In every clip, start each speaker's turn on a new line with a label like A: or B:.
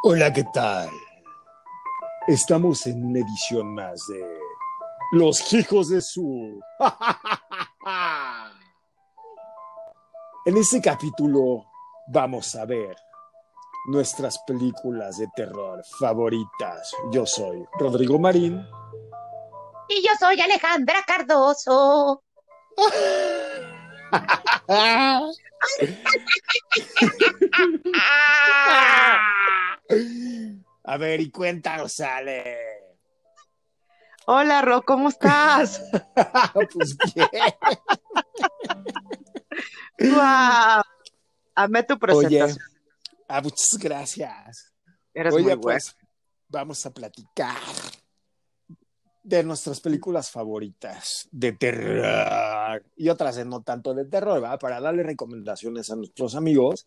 A: Hola, ¿qué tal? Estamos en una edición más de Los Hijos de su. en este capítulo vamos a ver nuestras películas de terror favoritas. Yo soy Rodrigo Marín.
B: Y yo soy Alejandra Cardoso.
A: A ver, y cuéntanos, Ale.
B: Hola, Ro, ¿cómo estás?
A: pues bien.
B: ¡Wow! Amé tu presentación.
A: Oye, ah, muchas gracias.
B: Eres
A: Oye,
B: muy
A: pues vamos a platicar de nuestras películas favoritas de terror y otras de no tanto de terror, ¿va? Para darle recomendaciones a nuestros amigos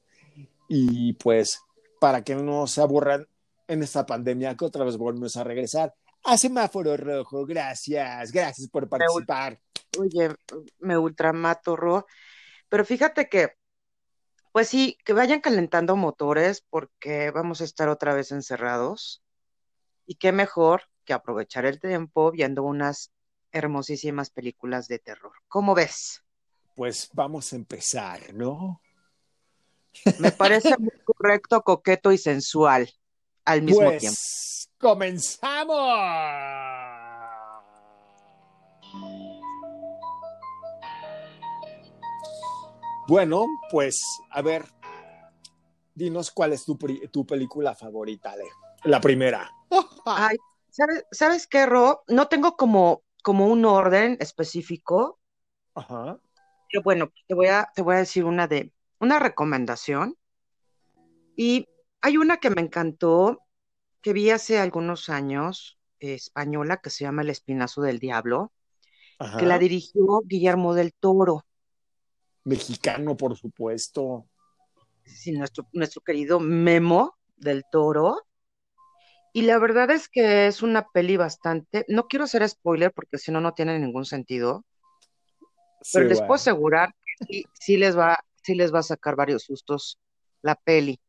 A: y pues para que no se aburran en esta pandemia que otra vez volvemos a regresar a semáforo rojo. Gracias, gracias por participar.
B: Oye, me ultramato, Ro. Pero fíjate que, pues sí, que vayan calentando motores porque vamos a estar otra vez encerrados. Y qué mejor que aprovechar el tiempo viendo unas hermosísimas películas de terror. ¿Cómo ves?
A: Pues vamos a empezar, ¿no?
B: Me parece muy correcto, coqueto y sensual al mismo
A: pues,
B: tiempo.
A: ¡Comenzamos! Bueno, pues, a ver, dinos cuál es tu, tu película favorita, Ale. La primera.
B: Ay, ¿sabes, ¿sabes qué, Ro? No tengo como, como un orden específico,
A: Ajá.
B: pero bueno, te voy a, te voy a decir una de, una recomendación. Y hay una que me encantó, que vi hace algunos años, eh, española, que se llama El Espinazo del Diablo,
A: Ajá.
B: que la dirigió Guillermo del Toro,
A: Mexicano, por supuesto.
B: sí, nuestro, nuestro querido Memo del Toro. Y la verdad es que es una peli bastante, no quiero hacer spoiler porque si no, no tiene ningún sentido, pero les
A: bueno.
B: puedo asegurar que sí, sí les va, sí les va a sacar varios sustos la peli.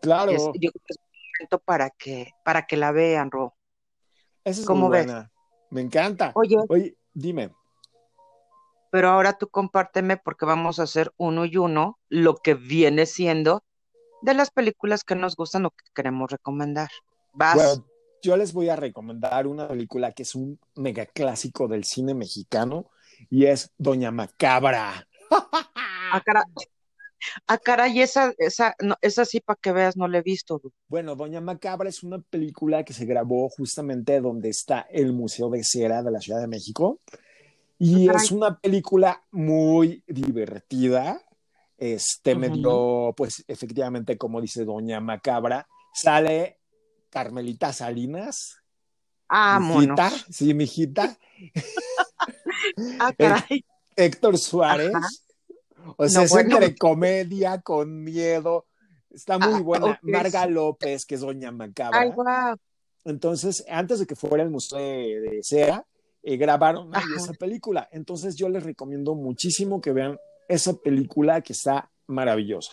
A: Claro,
B: es- yo creo que es un momento para que, para que la vean, Ro.
A: esa es
B: ¿cómo
A: muy
B: ves?
A: buena. Me encanta.
B: Oye,
A: Oye, dime.
B: pero ahora tú compárteme porque vamos a hacer uno y uno lo que viene siendo de las películas que nos gustan o que queremos recomendar. Vas.
A: Bueno, yo les voy a recomendar una película que es un mega clásico del cine mexicano y es Doña Macabra.
B: Ah, cara- ah, caray, esa, esa, no, esa sí para que veas, no la he visto.
A: Bueno, Doña Macabra es una película que se grabó justamente donde está el Museo de Cera de la Ciudad de México y
B: Caray.
A: es una película muy divertida. Este me
B: Ujú.
A: dio, pues efectivamente, como dice Doña Macabra, sale Carmelita Salinas,
B: Ah,
A: mijita, sí, mijita,
B: Ah, caray.
A: Héctor Suárez.
B: Ajá.
A: O sea,
B: No,
A: es
B: bueno.
A: entre comedia con miedo. Está muy
B: Ah,
A: buena.
B: ok,
A: Marga. López, que es Doña Macabra.
B: Ay, guau.
A: Entonces, antes de que fuera el Museo de, de Cera, eh, grabaron ahí esa película. Entonces, yo les recomiendo muchísimo que vean esa película que está maravillosa.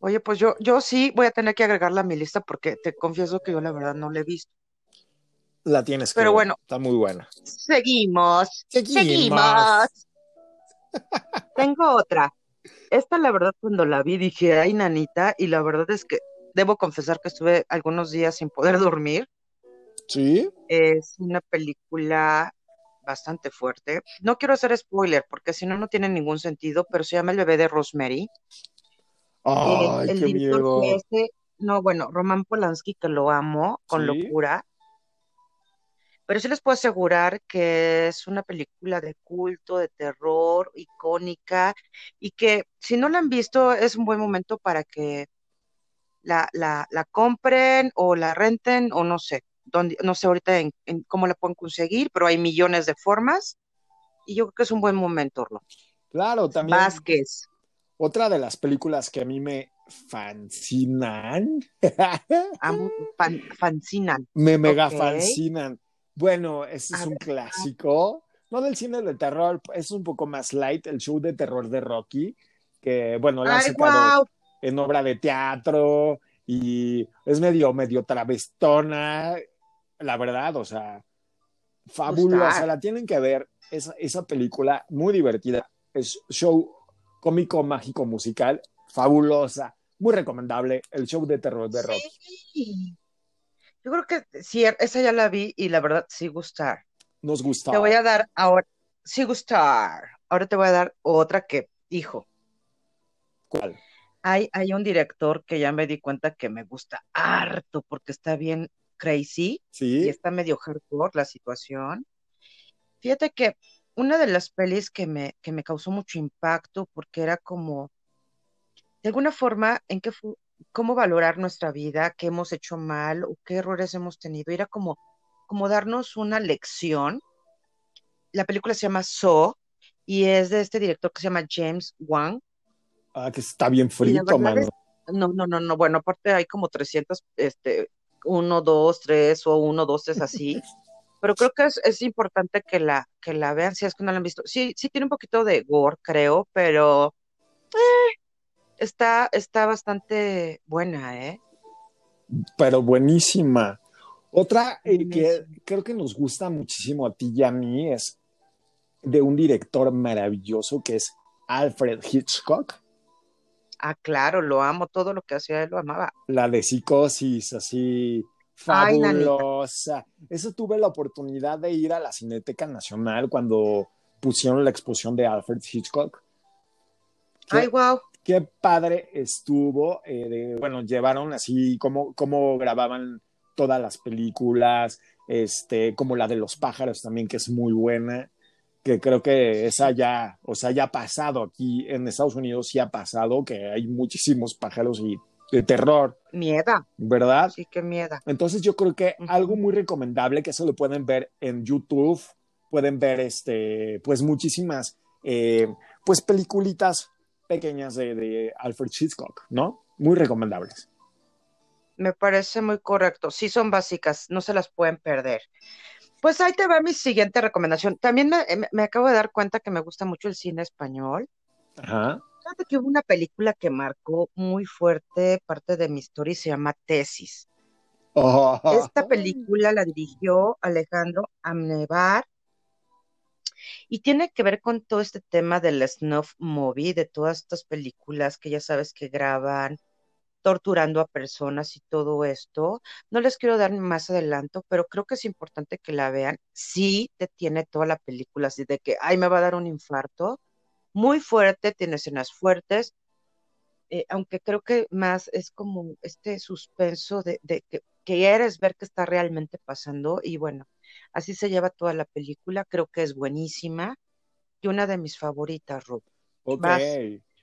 B: Oye, pues yo, yo sí voy a tener que agregarla a mi lista porque te confieso que yo la verdad no la he visto.
A: La tienes que
B: Pero
A: ver.
B: bueno.
A: Está muy buena.
B: Seguimos.
A: Seguimos.
B: Seguimos. Tengo otra. Esta, la verdad, cuando la vi dije, ay, nanita, y la verdad es que debo confesar que estuve algunos días sin poder dormir.
A: ¿Sí?
B: Es una película bastante fuerte. No quiero hacer spoiler porque si no, no tiene ningún sentido, pero se llama El bebé de Rosemary.
A: Ay,
B: el, el
A: qué miedo.
B: este, no, bueno, Roman Polanski, que lo amo con
A: Sí.
B: locura. Pero sí les puedo asegurar que es una película de culto, de terror, icónica, y que si no la han visto, es un buen momento para que la, la, la compren o la renten, o no sé, dónde, no sé ahorita en, en cómo la pueden conseguir, pero hay millones de formas, y yo creo que es un buen momento, Ro.
A: Claro, también.
B: Vázquez.
A: Otra de las películas que a mí me fascinan.
B: Amo, fan, fascinan.
A: me mega
B: Ok.
A: fascinan. Bueno, este es un clásico. No del cine de terror, es un poco más light, el show de terror de Rocky, que bueno, la han sacado en obra de teatro y es medio, medio travestona, la verdad, o sea, fabulosa, la tienen que ver, esa, esa película muy divertida, es show cómico, mágico, musical, fabulosa, muy recomendable, el show de terror de Rocky.
B: Sí. Yo creo que sí, esa ya la vi y la verdad sí gustar.
A: Nos gustó.
B: Te voy a dar ahora, sí gustar. Ahora te voy a dar otra que, hijo,
A: ¿Cuál?
B: hay, hay un director que ya me di cuenta que me gusta harto porque está bien crazy y
A: Sí,
B: está medio hardcore la situación. Fíjate que una de las pelis que me, que me causó mucho impacto porque era como, de alguna forma, en qué cómo valorar nuestra vida, qué hemos hecho mal o qué errores hemos tenido. Era como, como darnos una lección. La película se llama Saw y es de este director que se llama James Wan.
A: ah, que está bien frito, mano.
B: es, no, no, no, no, bueno, aparte hay como 300, este, uno, dos, tres o uno, dos, tres así. Pero creo que es, es importante que la, que la vean si es que no la han visto. Sí, sí tiene un poquito de gore, creo, pero está, está bastante buena, ¿eh?
A: pero buenísima. Otra eh, que creo que nos gusta muchísimo a ti y a mí es de un director maravilloso que es Alfred Hitchcock,
B: Ah, claro, lo amo, todo lo que hacía él lo amaba.
A: la de Psicosis, así
B: Ay,
A: fabulosa. Eso tuve la oportunidad de ir a la Cineteca Nacional cuando pusieron la exposición de Alfred Hitchcock. Qué,
B: Ay, wow.
A: Qué padre estuvo. eh, de- bueno, llevaron así como, como grababan todas las películas, este, como la de los pájaros también, que es muy buena, que creo que esa ya, o sea, ya ha pasado aquí en Estados Unidos, sí ha pasado, que hay muchísimos pájaros y de terror,
B: Mieda,
A: ¿verdad?
B: sí, qué mieda.
A: Entonces yo creo que algo muy recomendable, que eso lo pueden ver en YouTube, pueden ver este, pues muchísimas, eh, pues peliculitas pequeñas de, de Alfred Hitchcock, ¿no? Muy recomendables.
B: Me parece muy correcto. Sí, son básicas, no se las pueden perder. Pues ahí te va mi siguiente recomendación. También me, me- me acabo de dar cuenta que me gusta mucho el cine español.
A: Ajá.
B: Fíjate que hubo una película que marcó muy fuerte parte de mi historia y se llama Tesis.
A: Oh.
B: Esta película la dirigió Alejandro Amnevar y tiene que ver con todo este tema del snuff movie, de todas estas películas que ya sabes que graban torturando a personas y todo esto. No les quiero dar más adelanto, pero creo que es importante que la vean. Sí te tiene toda la película así de que, ay, me va a dar un infarto. Muy fuerte, tiene escenas fuertes, eh, aunque creo que más es como este suspenso de, de que quieres ver qué está realmente pasando y bueno, así se lleva toda la película, creo que es buenísima y una de mis favoritas, Rob.
A: Ok.
B: Vas.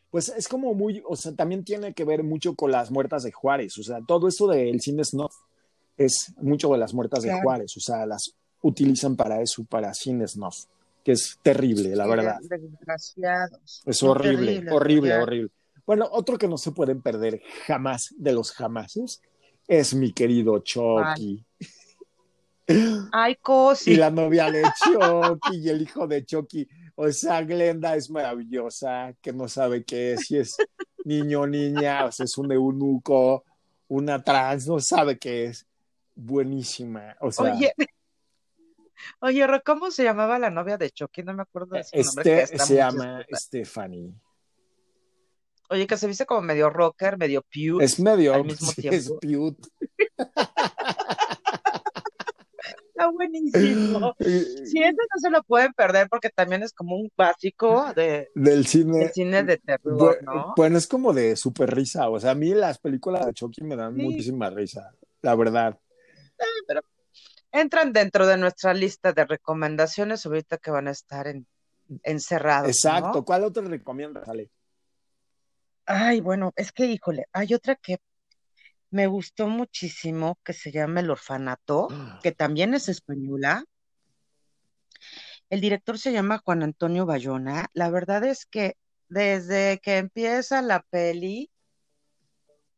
A: Pues es como muy, o sea, también tiene que ver mucho con las muertas de Juárez, o sea, todo esto del cine snuff es mucho de las muertas de. Juárez, o sea, las utilizan para eso, para cine snuff, que es terrible, la
B: Sí,
A: verdad.
B: Desgraciados.
A: Es
B: Muy
A: horrible, horrible, horrible. Bueno, otro que no se pueden perder jamás de los jamases es mi querido Chucky.
B: Ay,
A: Y
B: Cosi.
A: la novia de Chucky y el hijo de Chucky. O sea, Glenda es maravillosa, que no sabe qué es, si es niño o niña, o sea, es un eunuco, una trans, no sabe qué es. Buenísima. O sea,
B: Oye, oye, ¿cómo se llamaba la novia de Chucky? No me acuerdo de su nombre, que
A: este se llama. Stephanie.
B: Oye, que se viste como medio rocker, medio pew
A: Es medio,
B: al mismo
A: sí,
B: tiempo. Está buenísimo. Sí, ese no se lo pueden perder porque también es como un básico de,
A: Del cine.
B: del cine de terror,
A: Bu-
B: ¿no?
A: Bueno, es como de super risa. O sea, a mí las películas de Chucky me dan
B: Sí.
A: muchísima risa, la verdad.
B: Pero entran dentro de nuestra lista de recomendaciones ahorita que van a estar en, encerrados,
A: Exacto.
B: ¿no?
A: ¿Cuál otro recomiendas, Ale?
B: Ay, bueno, es que, híjole, hay otra que me gustó muchísimo que se llama El Orfanato, que también es española. El director se llama Juan Antonio Bayona. La verdad es que desde que empieza la peli,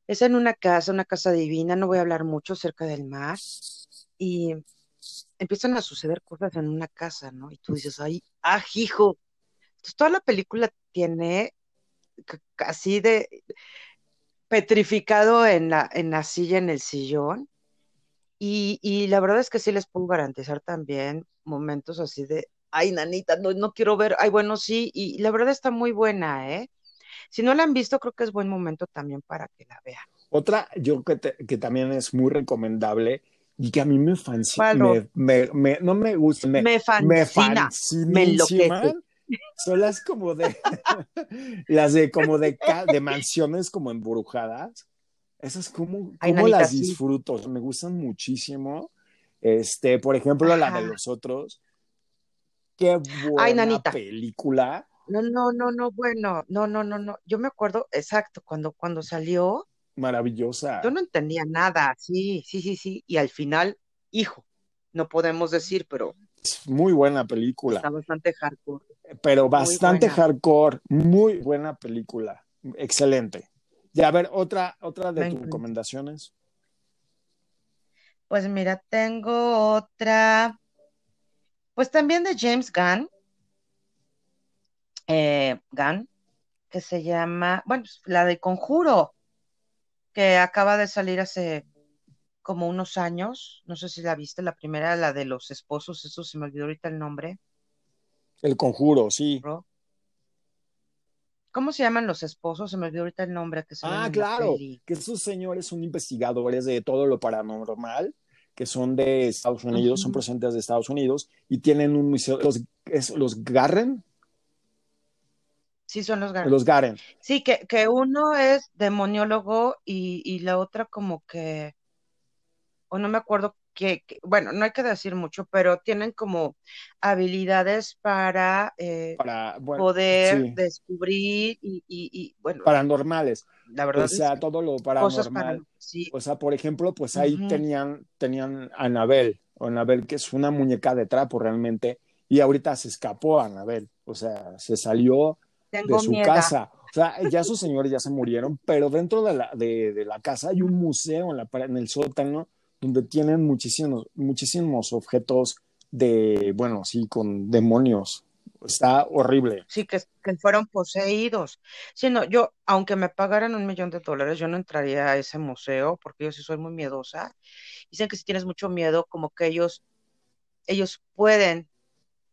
B: es en una casa, una casa divina, no voy a hablar mucho cerca del mar, y empiezan a suceder cosas en una casa, ¿no? Y tú dices, ay, ah, hijo. Entonces, toda la película tiene así de petrificado en la, en la silla, en el sillón. Y, y la verdad es que sí les puedo garantizar también momentos así de, ay, nanita, no, no quiero ver, ay, bueno, sí, y la verdad está muy buena, ¿eh? Si no la han visto, creo que es buen momento también para que la vean.
A: Otra, yo que, te, que también es muy recomendable y que a mí me fascina,
B: ¿Cuál?
A: me, me, me, no me gusta, me,
B: Me
A: me
B: fascina, me enloquece.
A: Son las como de, las de como de, de mansiones como embrujadas. Esas como,
B: Ay,
A: como
B: nanita,
A: las
B: sí.
A: disfruto, me gustan muchísimo. Este, por ejemplo, la de los otros. Qué
B: Ay,
A: buena
B: nanita.
A: película.
B: No, no, no, no, bueno, no, no, no, no. Yo me acuerdo exacto cuando, cuando salió,
A: Maravillosa.
B: yo no entendía nada, sí, sí, sí, sí. Y al final, hijo, no podemos decir, pero
A: Es muy buena película.
B: está bastante hardcore.
A: Pero bastante hardcore, muy buena película, excelente. Y a ver, otra, otra de tus recomendaciones.
B: Pues mira, tengo otra, pues también de James Gunn, eh, Gunn, que se llama, bueno, pues, la de Conjuro, que acaba de salir hace como unos años. No sé si la viste, la primera, la de los esposos, eso se me olvidó ahorita el nombre.
A: El Conjuro, sí.
B: ¿Cómo se llaman los esposos? Se me olvidó ahorita el nombre que salen
A: Ah, claro, que esos señores son investigadores de todo lo paranormal, que son de Estados Unidos, son
B: Ujú.
A: procedentes de Estados Unidos y tienen un museo, los, es- los Garren,
B: Sí, son los Garner.
A: los Garren,
B: Sí, que, que uno es demoniólogo y, y la otra como que, o no me acuerdo que, que- bueno, no hay que decir mucho, pero tienen como habilidades para eh,
A: para, bueno,
B: poder
A: sí,
B: descubrir y, y, y, bueno,
A: paranormales,
B: la
A: o
B: verdad es
A: sea,
B: que
A: todo lo paranormal.
B: para, sí,
A: O sea, por ejemplo, pues ahí tenían, tenían a Anabel, o Anabel, que es una muñeca de trapo realmente, y ahorita se escapó Anabel, o sea, se salió de su
B: miedo.
A: casa. O sea, ya sus señores ya se murieron, pero dentro de la, de, de la casa hay un museo en, la, en el sótano donde tienen muchísimos, muchísimos objetos de, bueno, sí, con demonios. Está horrible.
B: Sí, que, fueron poseídos. Sí, no, yo, aunque me pagaran un millón de dólares, yo no entraría a ese museo porque yo sí soy muy miedosa. Dicen que si tienes mucho miedo, como que ellos, ellos pueden,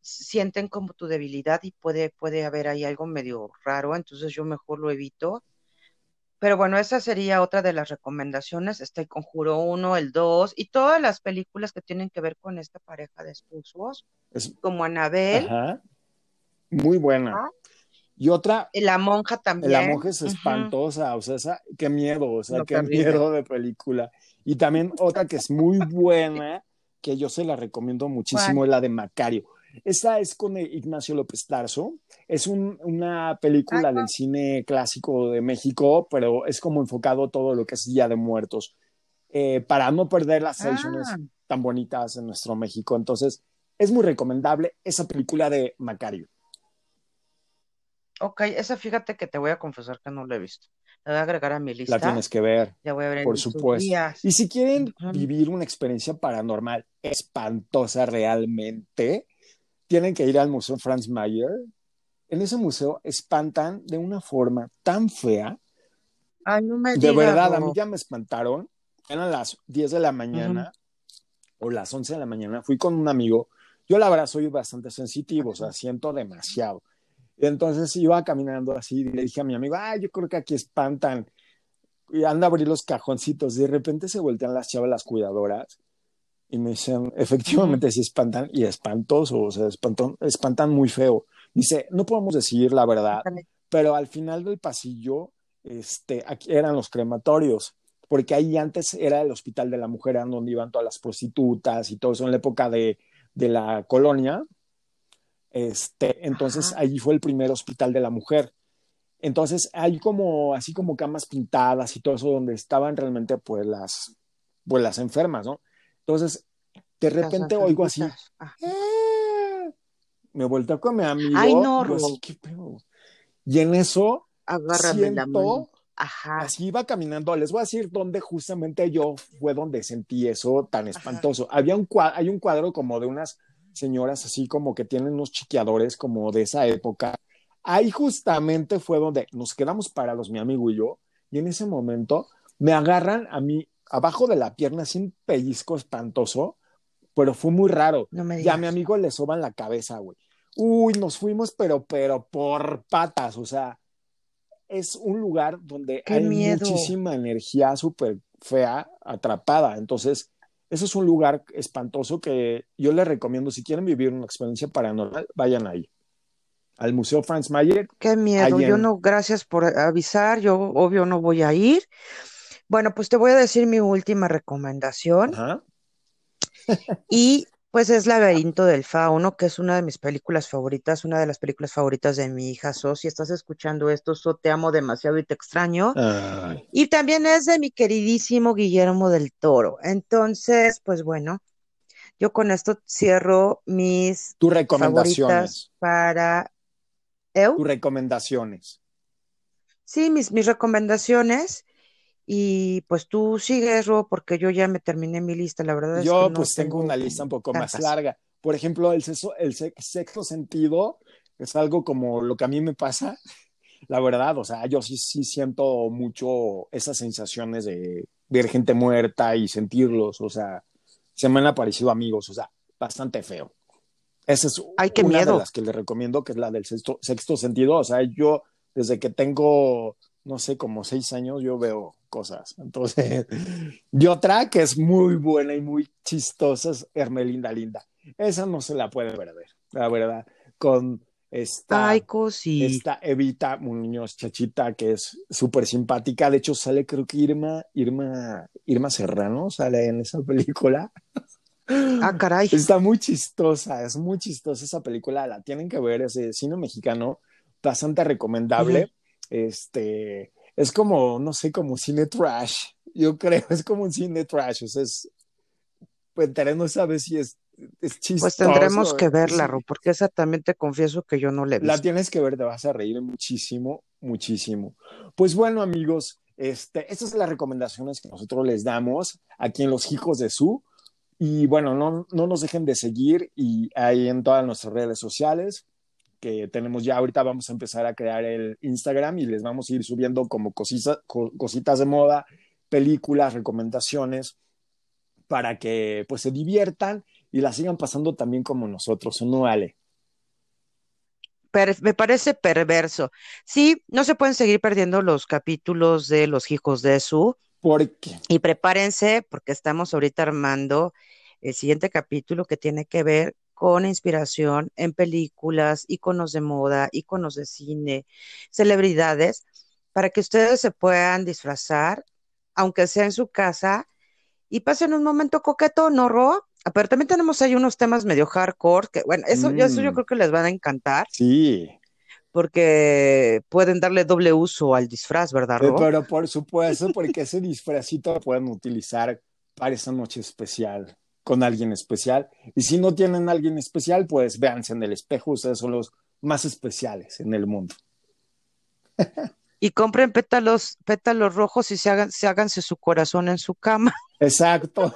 B: sienten como tu debilidad y puede, puede haber ahí algo medio raro, entonces yo mejor lo evito. Pero bueno, esa sería otra de las recomendaciones. Está el Conjuro 1, el 2 y todas las películas que tienen que ver con esta pareja de esposos,
A: Es,
B: como Anabel,
A: ajá, muy buena.
B: ¿ah?
A: Y otra,
B: La monja
A: La
B: también.
A: monja es espantosa, o sea, esa, qué miedo, o sea,
B: No,
A: qué
B: terrible.
A: miedo de película. Y también otra que es muy buena, que yo se la recomiendo muchísimo, es la de Macario. Esta es con Ignacio López Tarso. Es un- una
B: Ay,
A: película
B: no.
A: del cine clásico de México, pero es como enfocado todo lo que es Día de Muertos, eh, para no perder las tradiciones
B: Ah,
A: tan bonitas en nuestro México. Entonces, es muy recomendable esa película de Macario.
B: ok, esa fíjate que te voy a confesar que no la he visto. La voy a agregar a mi
A: La
B: lista.
A: tienes que ver.
B: Ya voy a ver en
A: Por supuesto.
B: días.
A: Y si quieren vivir una experiencia paranormal espantosa realmente, tienen que ir al Museo Franz Mayer. En ese museo espantan de una forma tan fea.
B: Ay, no me
A: De verdad, a mí ya me espantaron. Eran las 10 de la mañana o las 11 de la mañana. Fui con un amigo. Yo la verdad soy bastante sensitivo, o sea, siento demasiado. Entonces iba caminando así y le dije a mi amigo, ay, yo creo que aquí espantan. Y anda a abrir los cajoncitos. De repente se voltean las chavas, las cuidadoras, y me dicen, efectivamente sí espantan, y espantoso, o sea, espantan, espantan muy feo. Dice, no podemos decir la verdad, pero al final del pasillo, este, aquí eran los crematorios, porque ahí antes era el hospital de la mujer, donde iban todas las prostitutas y todo eso en la época de, de la colonia. Este, entonces
B: Ajá.
A: allí fue el primer hospital de la mujer. Entonces hay como, así como camas pintadas y todo eso donde estaban realmente pues las, pues las enfermas, ¿no? Entonces, de repente oigo así. "Ah". me volteo con mi amigo,
B: Ay, no,
A: yo así,
B: Ro.
A: ¿qué pedo? Y en eso
B: Agárrame la mano.
A: siento,
B: Ajá.
A: así iba caminando, les voy a decir dónde justamente yo fue donde sentí eso tan
B: Ajá.
A: espantoso. Había un cuadro, hay un cuadro como de unas señoras así como que tienen unos chiqueadores como de esa época. Ahí justamente fue donde nos quedamos parados, mi amigo y yo, y en ese momento me agarran a mí abajo de la pierna sin pellizco espantoso, pero fue muy raro.
B: No me
A: y a mi amigo le soban la cabeza, güey. Uy, nos fuimos, pero, pero por patas, o sea, es un lugar donde
B: ¡Qué
A: hay
B: miedo!
A: muchísima energía súper fea atrapada. Entonces, eso es un lugar espantoso que yo les recomiendo, si quieren vivir una experiencia paranormal, vayan ahí. Al Museo Franz Mayer.
B: Qué miedo. Yo no, gracias por avisar. Yo obvio no voy a ir. Bueno, pues te voy a decir mi última recomendación
A: Ajá.
B: y pues es Laberinto del Fauno, que es una de mis películas favoritas, una de las películas favoritas de mi hija So. Si estás escuchando esto, So, te amo demasiado y te extraño.
A: Ay,
B: Y también es de mi queridísimo Guillermo del Toro. Entonces, pues bueno, yo con esto cierro mis
A: tus
B: favoritas
A: recomendaciones.
B: para... ¿Eu?
A: Tus recomendaciones.
B: Sí, mis, mis recomendaciones. Y pues tú sigues, Ro, porque yo ya me terminé mi lista. La verdad es
A: Yo
B: que no
A: pues tengo una lista un poco más
B: tantas.
A: larga. Por ejemplo, el, sexto, el se- sexto sentido es algo como lo que a mí me pasa, la verdad. O sea, yo sí, sí siento mucho esas sensaciones de ver gente muerta y sentirlos. O sea, se me han aparecido amigos, o sea, bastante feo. Esa es
B: Ay, qué
A: una
B: miedo.
A: de las que les recomiendo, que es la del sexto, sexto sentido. O sea, yo desde que tengo, no sé, como seis años, yo veo cosas. Entonces, y otra que es muy buena y muy chistosa es Hermelinda Linda. Esa no se la puede perder, la verdad. Con esta,
B: Ay, cosi.
A: esta Evita Muñoz Chachita, que es súper simpática. De hecho, sale creo que Irma, Irma, Irma Serrano sale en esa película.
B: Ah, caray.
A: Está muy chistosa, es muy chistosa esa película, la tienen que ver, es de cine mexicano, bastante recomendable. Este, es como, no sé, como cine trash, yo creo, es como un cine trash, o sea, es, pues no sabe si es, es chistoso.
B: Pues tendremos que verla. Ro, porque esa también te confieso que yo no la he
A: La tienes que ver, te vas a reír muchísimo, muchísimo. Pues bueno, amigos, este, estas son las recomendaciones que nosotros les damos aquí en Los Hijos de Su. Y bueno, no, no nos dejen de seguir y ahí en todas nuestras redes sociales que tenemos ya ahorita vamos a empezar a crear el Instagram y les vamos a ir subiendo como cositas, co- cositas de moda, películas, recomendaciones para que pues se diviertan y la sigan pasando también como nosotros, ¿o no, Ale?
B: Per- me parece perverso. Sí, no se pueden seguir perdiendo los capítulos de Los Hijos de Su.
A: Porque
B: Y prepárense porque estamos ahorita armando el siguiente capítulo que tiene que ver con inspiración en películas, íconos de moda, íconos de cine, celebridades, para que ustedes se puedan disfrazar, aunque sea en su casa, y pasen un momento coqueto, ¿no, Ro? Ah, Pero también tenemos ahí unos temas medio hardcore, que bueno, eso, yo- eso yo
A: Mm.
B: creo que les van a encantar,
A: sí,
B: porque pueden darle doble uso al disfraz, ¿verdad, Ro?
A: pero por supuesto, porque ese disfrazito lo pueden utilizar para esa noche especial, con alguien especial. Y si no tienen a alguien especial, pues véanse en el espejo, ustedes son los más especiales en el mundo.
B: Y compren pétalos, pétalos rojos y se hagan, se háganse su corazón en su cama.
A: Exacto.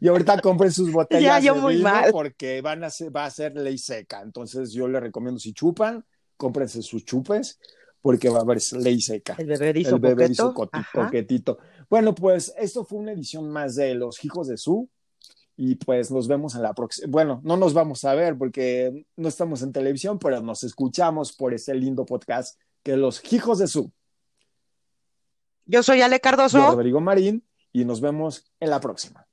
A: y ahorita compren sus botellas
B: Ya, yo
A: de
B: muy
A: vino
B: mal.
A: porque van a ser, va a ser ley seca. Entonces yo les recomiendo si chupan, cómprense sus chupes porque va a haber ley seca.
B: El bebé dijo
A: El
B: Ajá.
A: coquetito. Bueno, pues esto fue una edición más de Los Hijos de Su. Y pues nos vemos en la próxima. Bueno, no nos vamos a ver porque no estamos en televisión, pero nos escuchamos por ese lindo podcast que Los Hijos de Su.
B: Yo soy Ale
A: Yo,
B: Cardoso.
A: Rodrigo Marín, y nos vemos en la próxima.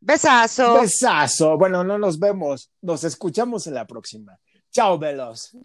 B: Besazo.
A: Besazo. Bueno, no nos vemos, nos escuchamos en la próxima. Chao, Velos.